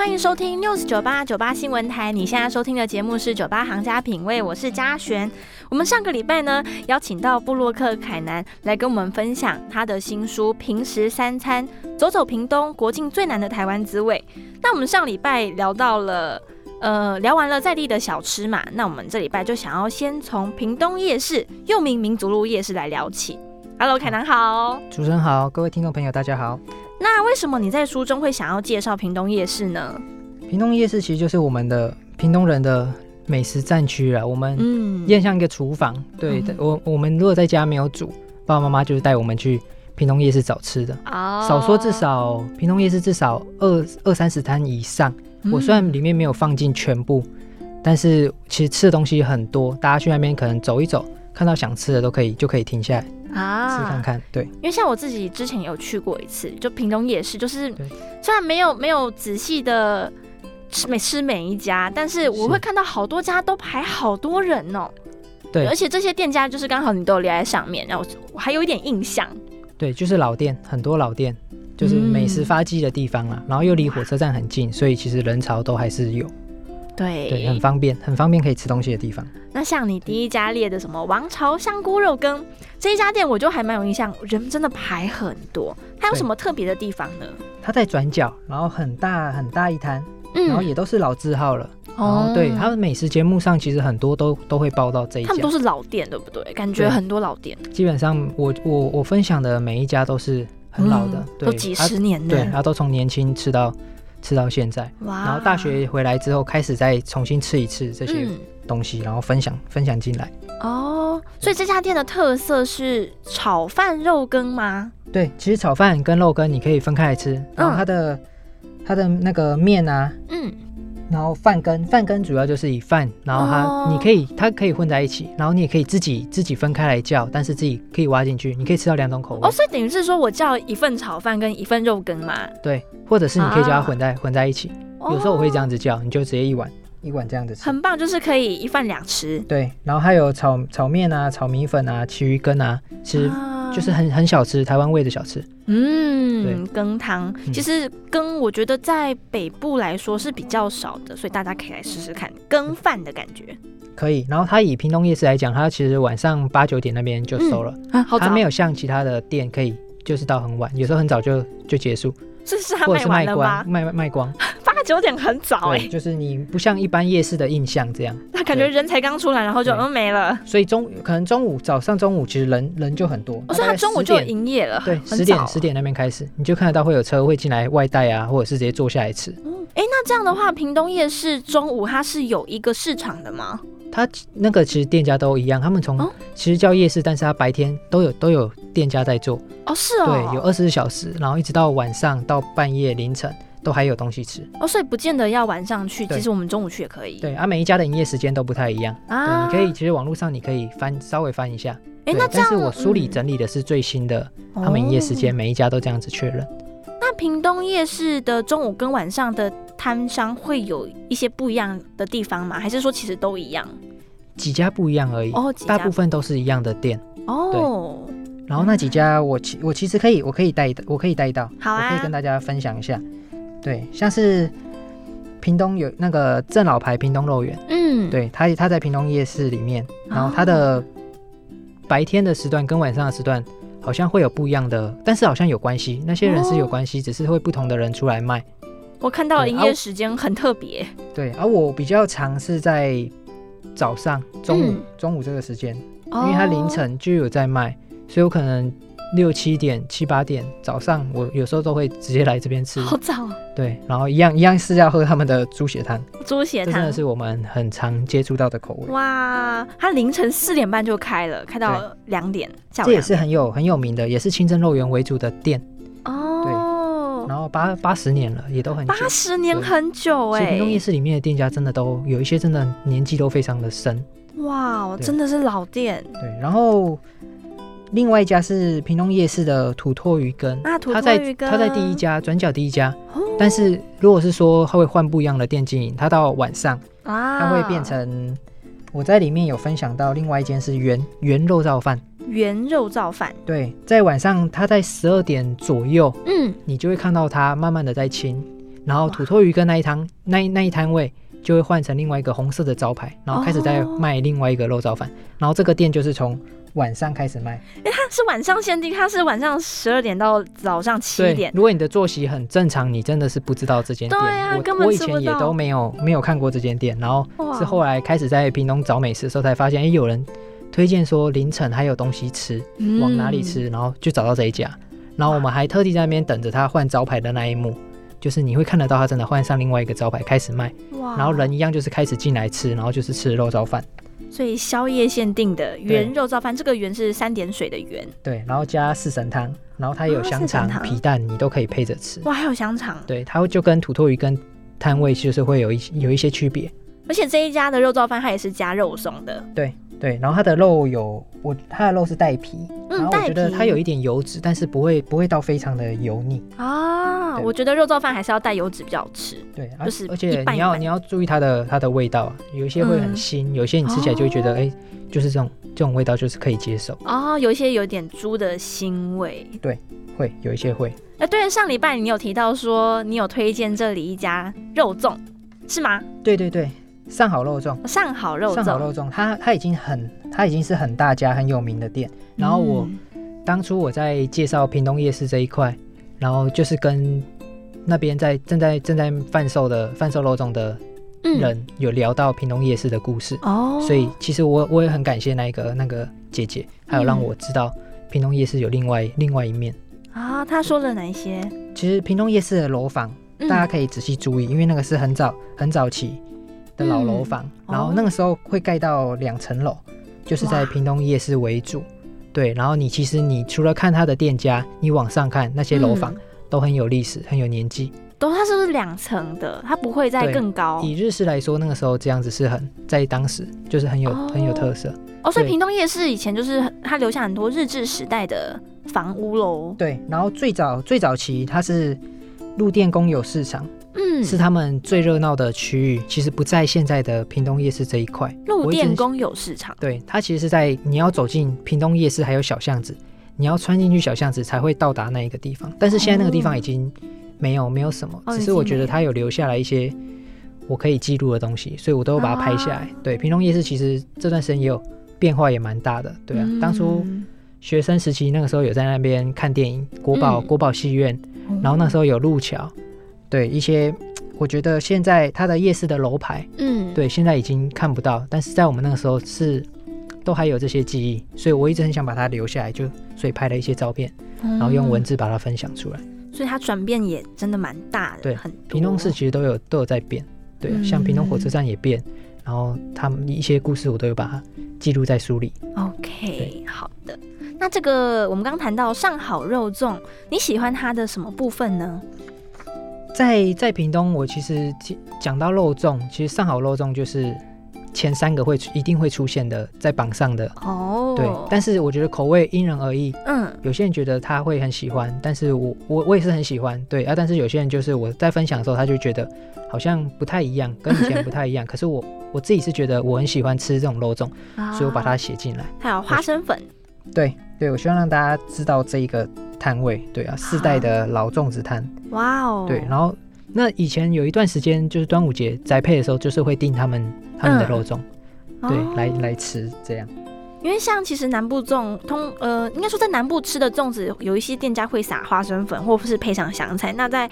欢迎收听 News 九八九八新闻台。你现在收听的节目是九八行家品味，我是嘉璇。我们上个礼拜呢，邀请到布洛克凯南来跟我们分享他的新书《平时三餐走走屏东国境最难的台湾滋味》。那我们上礼拜聊到了，呃，聊完了在地的小吃嘛，那我们这礼拜就想要先从屏东夜市，又名民族路夜市来聊起。Hello，凯南好，主持人好，各位听众朋友大家好。那为什么你在书中会想要介绍屏东夜市呢？屏东夜市其实就是我们的屏东人的美食战区了。我们嗯，也像一个厨房。对，我我们如果在家没有煮，爸爸妈妈就是带我们去屏东夜市找吃的。哦，少说至少屏东夜市至少二二三十摊以上。我虽然里面没有放进全部，但是其实吃的东西很多。大家去那边可能走一走，看到想吃的都可以，就可以停下来。啊，吃看看，对，因为像我自己之前有去过一次，就屏东夜市，就是虽然没有没有仔细的吃每吃每一家，但是我会看到好多家都排好多人哦。对，而且这些店家就是刚好你都有列在上面，然后我还有一点印象。对，就是老店，很多老店，就是美食发迹的地方啊，然后又离火车站很近，所以其实人潮都还是有。对对，很方便，很方便可以吃东西的地方。那像你第一家列的什么王朝香菇肉羹这一家店，我就还蛮有印象，人真的排很多。它有什么特别的地方呢？它在转角，然后很大很大一摊，然后也都是老字号了。哦，对，它的美食节目上其实很多都都会报到这一家。他们都是老店，对不对？感觉很多老店。基本上，我我我分享的每一家都是很老的，都几十年的，对，然后都从年轻吃到。吃到现在，然后大学回来之后开始再重新吃一次这些东西，然后分享分享进来。哦，所以这家店的特色是炒饭肉羹吗？对，其实炒饭跟肉羹你可以分开来吃，然后它的它的那个面啊，嗯。然后饭羹，饭羹主要就是以饭，然后它你可以它可以混在一起，然后你也可以自己自己分开来叫，但是自己可以挖进去，你可以吃到两种口味。哦，所以等于是说我叫一份炒饭跟一份肉羹嘛？对，或者是你可以叫它混在混在一起。有时候我会这样子叫，你就直接一碗一碗这样子吃。很棒，就是可以一饭两吃。对，然后还有炒炒面啊，炒米粉啊，其余羹啊，其实。就是很很小吃，台湾味的小吃。嗯，羹汤其实羹，我觉得在北部来说是比较少的，所以大家可以来试试看羹饭的感觉。可以，然后它以屏东夜市来讲，它其实晚上八九点那边就收了，它没有像其他的店可以就是到很晚，有时候很早就就结束。这是他卖完了吗？卖卖光。八九点很早哎，就是你不像一般夜市的印象这样，那感觉人才刚出来，然后就嗯没了。所以中可能中午早上中午其实人人就很多，我说他中午就营业了，对，十点十点那边开始，你就看得到会有车会进来外带啊，或者是直接坐下来吃。哎，那这样的话，屏东夜市中午它是有一个市场的吗？它那个其实店家都一样，他们从其实叫夜市，但是他白天都有都有店家在做。哦，是哦，对，有二十四小时，然后一直到晚上到半夜凌晨。都还有东西吃哦，所以不见得要晚上去，其实我们中午去也可以。对，啊，每一家的营业时间都不太一样啊。你可以，其实网络上你可以翻稍微翻一下。哎，那但是我梳理整理的是最新的，他们营业时间每一家都这样子确认。那屏东夜市的中午跟晚上的摊商会有一些不一样的地方吗？还是说其实都一样？几家不一样而已，哦，大部分都是一样的店哦。然后那几家我其我其实可以我可以带我可以带到，好啊，我可以跟大家分享一下。对，像是屏东有那个正老牌屏东肉圆，嗯，对，他他在屏东夜市里面，然后他的白天的时段跟晚上的时段好像会有不一样的，但是好像有关系，那些人是有关系，只是会不同的人出来卖。我看到营业时间很特别，对，而我比较常是在早上、中午、中午这个时间，因为它凌晨就有在卖，所以我可能。六七点、七八点早上，我有时候都会直接来这边吃。好早。对，然后一样一样是要喝他们的猪血汤。猪血汤真的是我们很常接触到的口味。哇，它凌晨四点半就开了，开到两点。这也是很有很有名的，也是清真肉圆为主的店。然后八八十年了，也都很。八十年很久哎。平东夜市里面的店家真的都有一些真的年纪都非常的深。哇，真的是老店。对，然后。另外一家是平东夜市的土托鱼羹，啊，土托鱼羹，他在第一家转角第一家，但是如果是说他会换不一样的店经营，他到晚上啊，他会变成我在里面有分享到另外一间是圆圆肉燥饭，原肉燥饭，对，在晚上他在十二点左右，嗯，你就会看到他慢慢的在清，然后土托鱼跟那一摊那那一摊位就会换成另外一个红色的招牌，然后开始在卖另外一个肉燥饭，然后这个店就是从晚上开始卖，哎，它是晚上限定，它是晚上十二点到早上七点。如果你的作息很正常，你真的是不知道这间店。对啊，根本我以前也都没有没有看过这间店，然后是后来开始在屏东找美食的时候才发现，哎，有人推荐说凌晨还有东西吃，往哪里吃，然后就找到这一家，然后我们还特地在那边等着他换招牌的那一幕，就是你会看得到他真的换上另外一个招牌开始卖，然后人一样就是开始进来吃，然后就是吃肉燥饭。所以宵夜限定的圆肉燥饭，这个圆是三点水的圆，对，然后加四神汤，然后它有香肠、皮蛋，你都可以配着吃。哇，还有香肠，对，它会就跟土托鱼跟摊位就是会有一有一些区别。而且这一家的肉燥饭它也是加肉松的，对对，然后它的肉有我它的肉是带皮，然后我觉得它有一点油脂，但是不会不会到非常的油腻啊。我觉得肉燥饭还是要带油脂比较好吃，对，就是而且你要你要注意它的它的味道，有一些会很腥，有些你吃起来就会觉得哎，就是这种这种味道就是可以接受哦。有一些有点猪的腥味，对，会有一些会。哎，对了，上礼拜你有提到说你有推荐这里一家肉粽，是吗？对对对。上好肉粽，上好肉粽，上好肉粽，它它已经很，它已经是很大家很有名的店。然后我当初我在介绍屏东夜市这一块，然后就是跟那边在正在正在贩售的贩售肉粽的人有聊到屏东夜市的故事哦。所以其实我我也很感谢那个那个姐姐，还有让我知道屏东夜市有另外另外一面啊。他说了哪一些？其实屏东夜市的楼房，大家可以仔细注意，因为那个是很早很早期。的老楼房，然后那个时候会盖到两层楼，就是在屏东夜市为主，对。然后你其实你除了看它的店家，你往上看那些楼房都很有历史，很有年纪。都它是不是两层的？它不会再更高？以日式来说，那个时候这样子是很在当时就是很有很有特色。哦，所以屏东夜市以前就是它留下很多日治时代的房屋喽。对，然后最早最早期它是陆电公有市场。嗯，是他们最热闹的区域，其实不在现在的屏东夜市这一块。陆电公有市场，对，它其实是在你要走进屏东夜市，还有小巷子，你要穿进去小巷子才会到达那一个地方。但是现在那个地方已经没有没有什么，只是我觉得它有留下来一些我可以记录的东西，所以我都把它拍下来。对，屏东夜市其实这段时间也有变化，也蛮大的。对啊，当初学生时期那个时候有在那边看电影，国宝国宝戏院，然后那时候有路桥。对一些，我觉得现在它的夜市的楼牌，嗯，对，现在已经看不到，但是在我们那个时候是都还有这些记忆，所以我一直很想把它留下来，就所以拍了一些照片，然后用文字把它分享出来。所以它转变也真的蛮大的，对，很平东市其实都有都有在变，对，像平东火车站也变，然后他们一些故事我都有把它记录在书里。OK，好的，那这个我们刚谈到上好肉粽，你喜欢它的什么部分呢？在在屏东，我其实讲到肉粽，其实上好肉粽就是前三个会一定会出现的，在榜上的哦。对，但是我觉得口味因人而异。嗯，有些人觉得他会很喜欢，但是我我我也是很喜欢。对啊，但是有些人就是我在分享的时候，他就觉得好像不太一样，跟以前不太一样。可是我我自己是觉得我很喜欢吃这种肉粽，所以我把它写进来。还有花生粉。对对，我希望让大家知道这一个。摊位对啊，四代的老粽子摊，哇哦，对，然后那以前有一段时间就是端午节栽配的时候，就是会订他们他们的肉粽，对，来来吃这样。因为像其实南部粽通呃，应该说在南部吃的粽子，有一些店家会撒花生粉，或是配上香菜。那在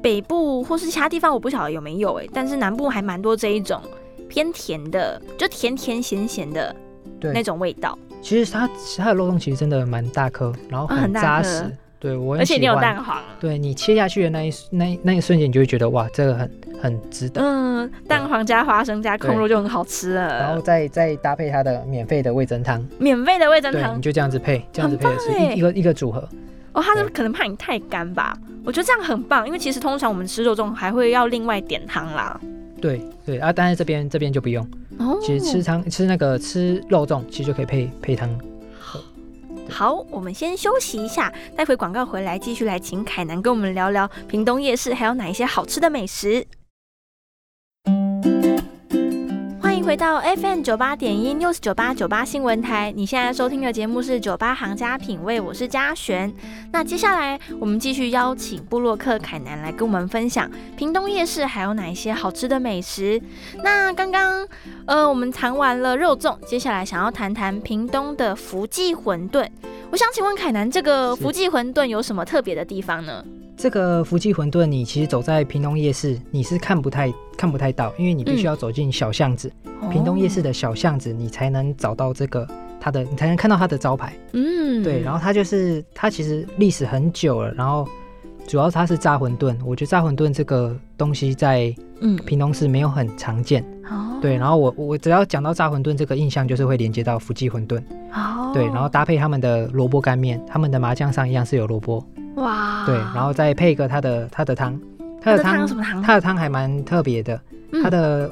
北部或是其他地方，我不晓得有没有哎，但是南部还蛮多这一种偏甜的，就甜甜咸咸的那种味道。其实它它的肉粽其实真的蛮大颗，然后很扎实。对我而且你有蛋黄。对你切下去的那一那那一瞬间，你就会觉得哇，这个很很值得。嗯，蛋黄加花生加空肉就很好吃了。然后再再搭配它的免费的味增汤。免费的味增汤，你就这样子配，这样子配的是一个一个组合。哦，他是可能怕你太干吧？我觉得这样很棒，因为其实通常我们吃肉粽还会要另外点汤啦。对对啊，但是这边这边就不用。哦，其实吃汤吃那个吃肉粽，其实就可以配配汤。好，我们先休息一下，待会广告回来继续来请凯南跟我们聊聊屏东夜市还有哪一些好吃的美食。到 FM 九八点一 News 九八九八新闻台，你现在收听的节目是九八行家品味，我是嘉璇。那接下来我们继续邀请布洛克凯南来跟我们分享屏东夜市还有哪一些好吃的美食。那刚刚呃我们谈完了肉粽，接下来想要谈谈屏东的福记馄饨。我想请问凯南，这个福记馄饨有什么特别的地方呢？这个福记馄饨，你其实走在屏东夜市，你是看不太看不太到，因为你必须要走进小巷子，屏东夜市的小巷子，你才能找到这个它的，你才能看到它的招牌。嗯，对，然后它就是它其实历史很久了，然后主要它是炸馄饨，我觉得炸馄饨这个东西在嗯屏东市没有很常见。哦，对，然后我我只要讲到炸馄饨这个印象，就是会连接到福记馄饨。哦，对，然后搭配他们的萝卜干面，他们的麻酱上一样是有萝卜。哇，对，然后再配一个他的他的汤，他的汤什么汤？它的汤还蛮特别的，他的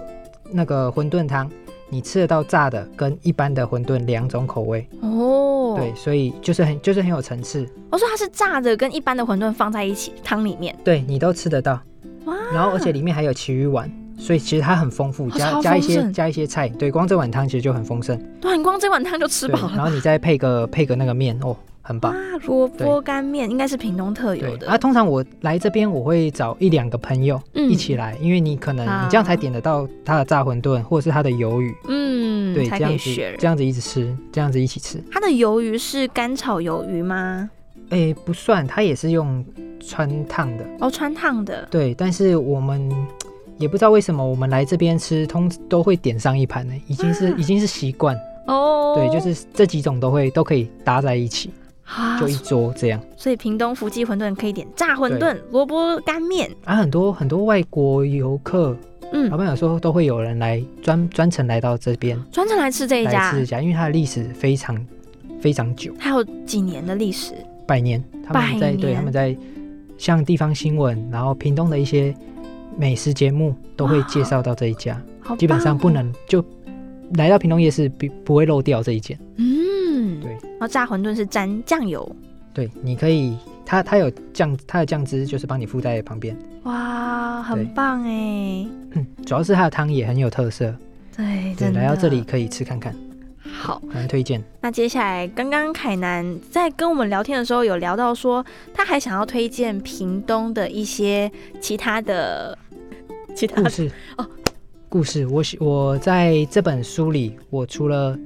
那个馄饨汤，你吃得到炸的跟一般的馄饨两种口味哦。对，所以就是很就是很有层次。我说它是炸的跟一般的馄饨放在一起汤里面，对你都吃得到。哇，然后而且里面还有奇鱼丸，所以其实它很丰富，加加一些加一些菜，对，光这碗汤其实就很丰盛。对，你光这碗汤就吃饱了。然后你再配个配个那个面哦。很棒，萝卜干面应该是屏东特有的。啊，通常我来这边，我会找一两个朋友一起来，因为你可能你这样才点得到他的炸馄饨或者是他的鱿鱼。嗯，对，这样子这样子一直吃，这样子一起吃。它的鱿鱼是干炒鱿鱼吗？哎，不算，它也是用穿烫的。哦，穿烫的。对，但是我们也不知道为什么我们来这边吃，通都会点上一盘呢，已经是已经是习惯。哦，对，就是这几种都会都可以搭在一起。就一桌这样，所以屏东福记馄饨可以点炸馄饨、萝卜干面。啊，很多很多外国游客，嗯，老板有说都会有人来专专程来到这边，专程来吃这一家，吃一家，因为它的历史非常非常久，还有几年的历史，百年，他们在对他们在像地方新闻，然后屏东的一些美食节目都会介绍到这一家，基本上不能就来到屏东夜市不不会漏掉这一件，嗯。然后炸馄饨是沾酱油，对，你可以，它它有酱，它的酱汁就是帮你附在旁边。哇，很棒哎！嗯，主要是它的汤也很有特色。对，对，来到这里可以吃看看。好，蛮推荐。那接下来，刚刚凯南在跟我们聊天的时候，有聊到说，他还想要推荐屏东的一些其他的其他故事哦。故事，我我在这本书里，我除了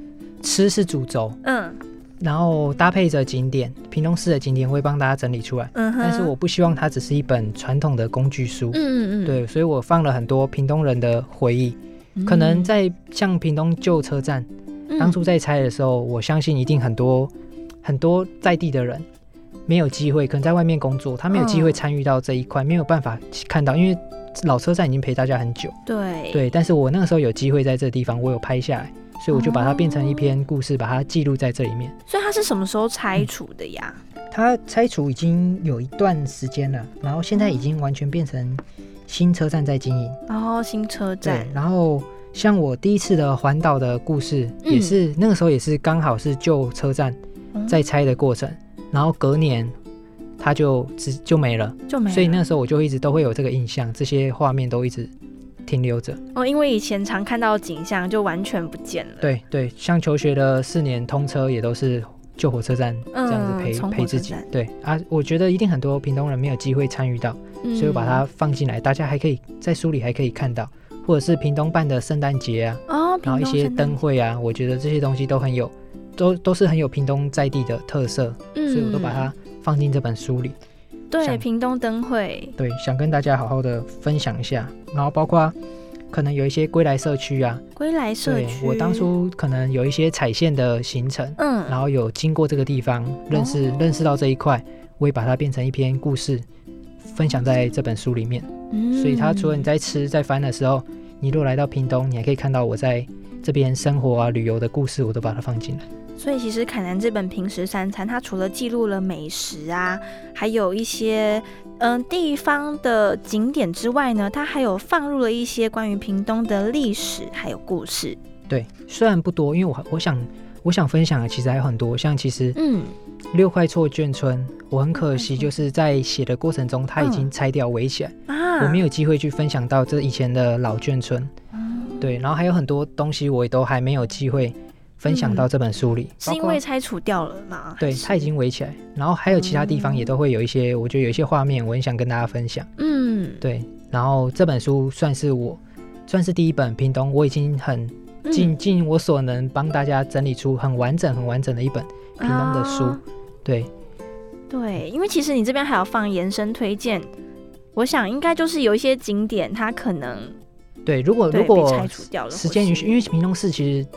吃是主轴，嗯。然后搭配着景点，屏东市的景点会帮大家整理出来。嗯但是我不希望它只是一本传统的工具书。嗯嗯嗯。对，所以我放了很多屏东人的回忆。可能在像屏东旧车站，当初在拆的时候，我相信一定很多很多在地的人没有机会，可能在外面工作，他没有机会参与到这一块，没有办法看到，因为老车站已经陪大家很久。对。对，但是我那个时候有机会在这地方，我有拍下来。所以我就把它变成一篇故事，把它记录在这里面。所以它是什么时候拆除的呀？它拆除已经有一段时间了，然后现在已经完全变成新车站在经营。哦，新车站。然后像我第一次的环岛的故事，也是那个时候也是刚好是旧车站在拆的过程，然后隔年它就只就没了，就没了。所以那时候我就一直都会有这个印象，这些画面都一直。停留着哦，因为以前常看到景象就完全不见了。对对，像求学的四年通车也都是旧火车站这样子陪陪自己。对啊，我觉得一定很多屏东人没有机会参与到，所以我把它放进来，大家还可以在书里还可以看到，或者是屏东办的圣诞节啊，哦，然后一些灯会啊，我觉得这些东西都很有，都都是很有屏东在地的特色，所以我都把它放进这本书里。对，屏东灯会，对，想跟大家好好的分享一下，然后包括可能有一些归来社区啊，归来社区，我当初可能有一些踩线的行程，嗯，然后有经过这个地方，认识认识到这一块，我也把它变成一篇故事，分享在这本书里面。嗯，所以它除了你在吃在翻的时候，你如果来到屏东，你还可以看到我在这边生活啊、旅游的故事，我都把它放进来。所以其实凯南这本平时三餐，它除了记录了美食啊，还有一些嗯地方的景点之外呢，它还有放入了一些关于屏东的历史还有故事。对，虽然不多，因为我我想我想分享的其实还有很多，像其实嗯。六块厝眷村，我很可惜就是在写的过程中，它已经拆掉围起来啊，我没有机会去分享到这以前的老眷村。对，然后还有很多东西我也都还没有机会分享到这本书里，是因为拆除掉了吗？对，它已经围起来，然后还有其他地方也都会有一些，我觉得有一些画面我很想跟大家分享。嗯，对，然后这本书算是我算是第一本屏东，我已经很尽尽我所能帮大家整理出很完整、很完整的一本屏东的书。对，对，因为其实你这边还要放延伸推荐。我想应该就是有一些景点，它可能对，如果如果时间允许，因为屏东市其实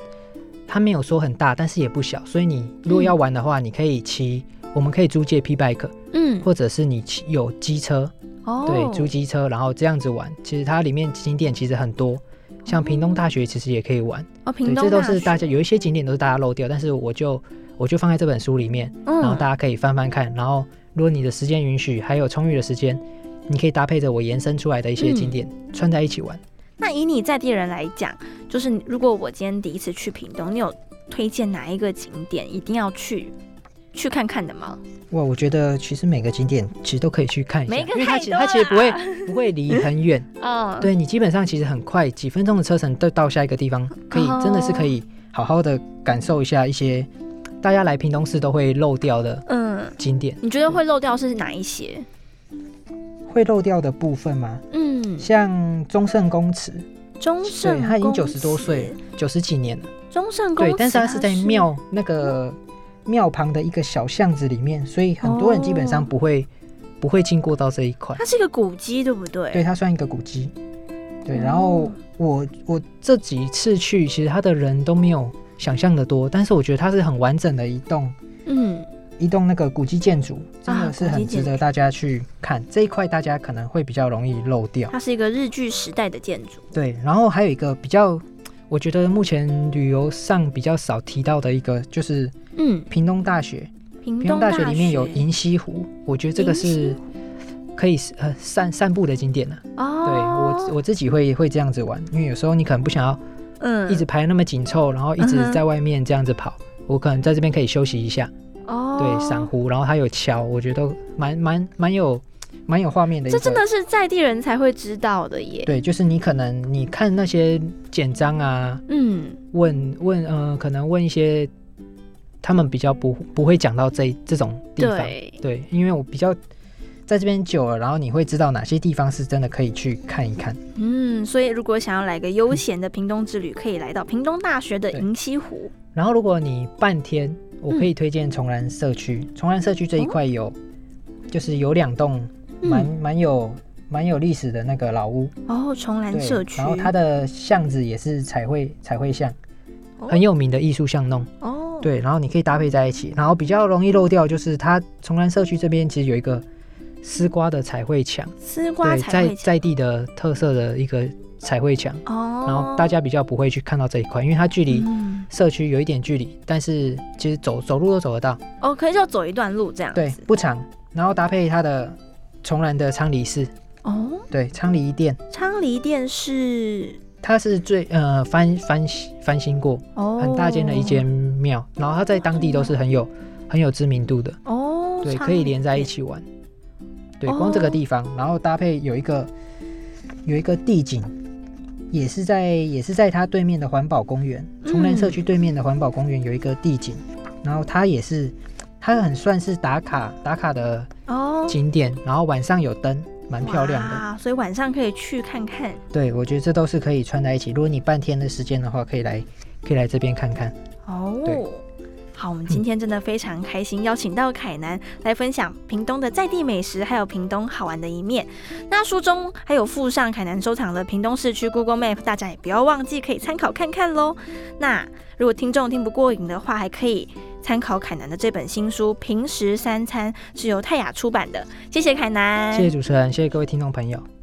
它没有说很大，但是也不小，所以你如果要玩的话，你可以骑，我们可以租借 P bike，嗯，或者是你骑有机车，哦，对，租机车，然后这样子玩，其实它里面景点其实很多，像屏东大学其实也可以玩，哦，屏东这都是大家有一些景点都是大家漏掉，但是我就我就放在这本书里面，然后大家可以翻翻看，然后如果你的时间允许，还有充裕的时间。你可以搭配着我延伸出来的一些景点串在一起玩。那以你在地人来讲，就是如果我今天第一次去屏东，你有推荐哪一个景点一定要去去看看的吗？哇，我觉得其实每个景点其实都可以去看一下，因为它其实它其实不会不会离很远。嗯，对你基本上其实很快，几分钟的车程都到下一个地方，可以真的是可以好好的感受一下一些大家来屏东市都会漏掉的嗯景点。你觉得会漏掉是哪一些？会漏掉的部分吗？嗯，像中圣公祠，中圣，对他已经九十多岁，九十几年了。中圣公祠，对，但是他是在庙那个庙旁的一个小巷子里面，所以很多人基本上不会不会经过到这一块。它是一个古迹，对不对？对，它算一个古迹。对，然后我我这几次去，其实他的人都没有想象的多，但是我觉得它是很完整的一栋，嗯。一栋那个古迹建筑真的是很值得大家去看这一块，大家可能会比较容易漏掉。它是一个日据时代的建筑。对，然后还有一个比较，我觉得目前旅游上比较少提到的一个，就是嗯，屏东大学。屏东大学里面有银溪湖，我觉得这个是可以呃散散步的景点呢。哦。对我我自己会会这样子玩，因为有时候你可能不想要嗯一直排那么紧凑，然后一直在外面这样子跑，我可能在这边可以休息一下。哦，对，珊瑚，然后它有桥，我觉得蛮蛮蛮有蛮有画面的。这真的是在地人才会知道的耶。对，就是你可能你看那些简章啊，嗯，问问呃，可能问一些他们比较不不会讲到这这种地方。对，因为我比较在这边久了，然后你会知道哪些地方是真的可以去看一看。嗯，所以如果想要来个悠闲的屏东之旅，可以来到屏东大学的银溪湖。然后如果你半天。我可以推荐崇兰社区，崇兰社区这一块有，就是有两栋蛮蛮有蛮有历史的那个老屋哦。崇兰社区，然后它的巷子也是彩绘彩绘巷，很有名的艺术巷弄哦。对，然后你可以搭配在一起，然后比较容易漏掉就是它崇兰社区这边其实有一个丝瓜的彩绘墙，丝瓜在在地的特色的一个。彩绘墙哦，然后大家比较不会去看到这一块，因为它距离社区有一点距离，但是其实走走路都走得到。哦，可以就走一段路这样。对，不长，然后搭配它的重兰的昌黎寺。哦，对，昌黎殿。昌黎殿是它是最呃翻翻翻新过，哦，很大间的一间庙，然后它在当地都是很有很有知名度的。哦，对，可以连在一起玩。对，光这个地方，然后搭配有一个有一个地景。也是在也是在它对面的环保公园，崇南社区对面的环保公园有一个地景，然后它也是它很算是打卡打卡的哦景点，然后晚上有灯，蛮漂亮的，所以晚上可以去看看。对，我觉得这都是可以串在一起。如果你半天的时间的话，可以来可以来这边看看。哦，对。好，我们今天真的非常开心，邀请到凯南来分享屏东的在地美食，还有屏东好玩的一面。那书中还有附上凯南收藏的屏东市区 Google Map，大家也不要忘记可以参考看看喽。那如果听众听不过瘾的话，还可以参考凯南的这本新书《平时三餐》，是由泰雅出版的。谢谢凯南，谢谢主持人，谢谢各位听众朋友。